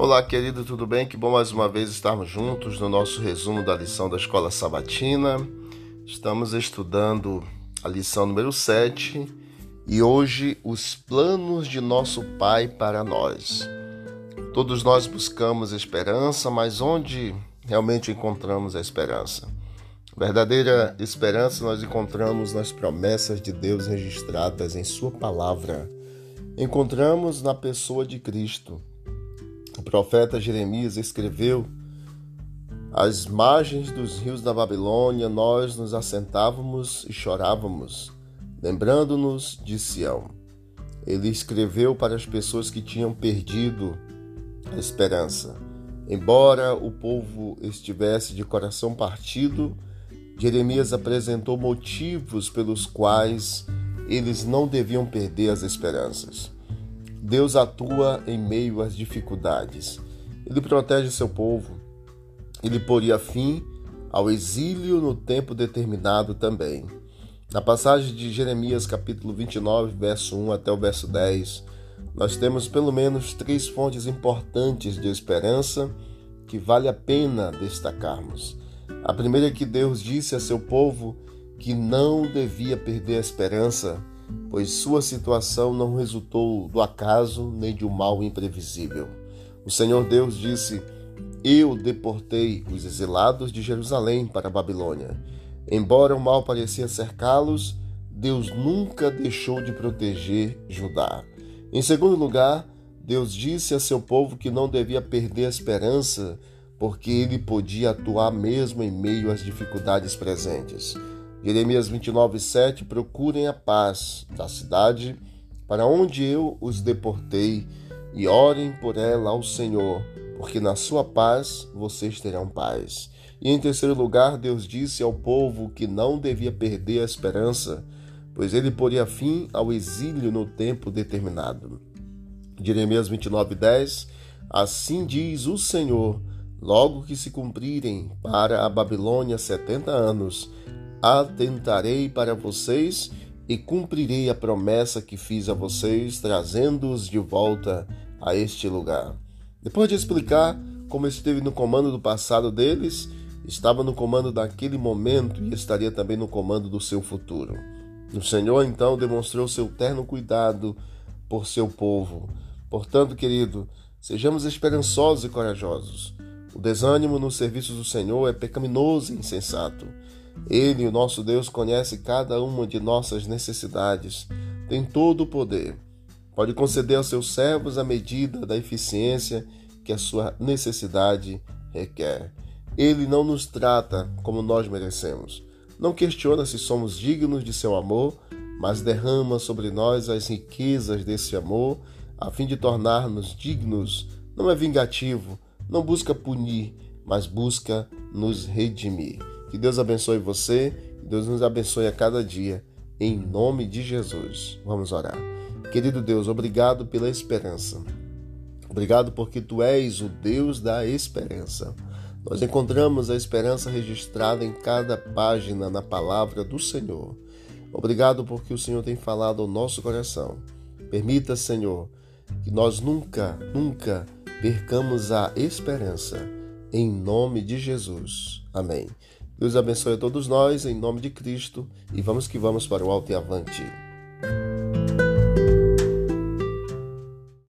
Olá, querido, tudo bem? Que bom mais uma vez estarmos juntos no nosso resumo da lição da Escola Sabatina. Estamos estudando a lição número 7 e hoje os planos de nosso Pai para nós. Todos nós buscamos esperança, mas onde realmente encontramos a esperança? Verdadeira esperança nós encontramos nas promessas de Deus registradas em Sua palavra. Encontramos na pessoa de Cristo o profeta Jeremias escreveu: Às margens dos rios da Babilônia nós nos assentávamos e chorávamos, lembrando-nos de Sião. Ele escreveu para as pessoas que tinham perdido a esperança. Embora o povo estivesse de coração partido, Jeremias apresentou motivos pelos quais eles não deviam perder as esperanças. Deus atua em meio às dificuldades. Ele protege seu povo. Ele poria fim ao exílio no tempo determinado também. Na passagem de Jeremias capítulo 29, verso 1 até o verso 10, nós temos pelo menos três fontes importantes de esperança que vale a pena destacarmos. A primeira é que Deus disse a seu povo que não devia perder a esperança pois sua situação não resultou do acaso nem de um mal imprevisível. O Senhor Deus disse: Eu deportei os exilados de Jerusalém para a Babilônia. Embora o mal parecia cercá-los, Deus nunca deixou de proteger Judá. Em segundo lugar, Deus disse a seu povo que não devia perder a esperança, porque ele podia atuar mesmo em meio às dificuldades presentes. Jeremias 29, 7 Procurem a paz da cidade para onde eu os deportei e orem por ela ao Senhor, porque na sua paz vocês terão paz. E em terceiro lugar, Deus disse ao povo que não devia perder a esperança, pois ele poria fim ao exílio no tempo determinado. Jeremias 29, 10 Assim diz o Senhor: logo que se cumprirem para a Babilônia setenta anos, atentarei para vocês e cumprirei a promessa que fiz a vocês, trazendo-os de volta a este lugar. Depois de explicar como esteve no comando do passado deles, estava no comando daquele momento e estaria também no comando do seu futuro. O Senhor então demonstrou seu terno cuidado por seu povo. Portanto, querido, sejamos esperançosos e corajosos. O desânimo no serviço do Senhor é pecaminoso e insensato. Ele, o nosso Deus, conhece cada uma de nossas necessidades, tem todo o poder. Pode conceder aos seus servos a medida da eficiência que a sua necessidade requer. Ele não nos trata como nós merecemos. Não questiona se somos dignos de seu amor, mas derrama sobre nós as riquezas desse amor, a fim de tornar-nos dignos. Não é vingativo, não busca punir, mas busca nos redimir. Que Deus abençoe você, que Deus nos abençoe a cada dia, em nome de Jesus. Vamos orar. Querido Deus, obrigado pela esperança. Obrigado porque tu és o Deus da esperança. Nós encontramos a esperança registrada em cada página na palavra do Senhor. Obrigado porque o Senhor tem falado ao nosso coração. Permita, Senhor, que nós nunca, nunca percamos a esperança. Em nome de Jesus. Amém. Deus abençoe a todos nós, em nome de Cristo, e vamos que vamos para o alto e avante.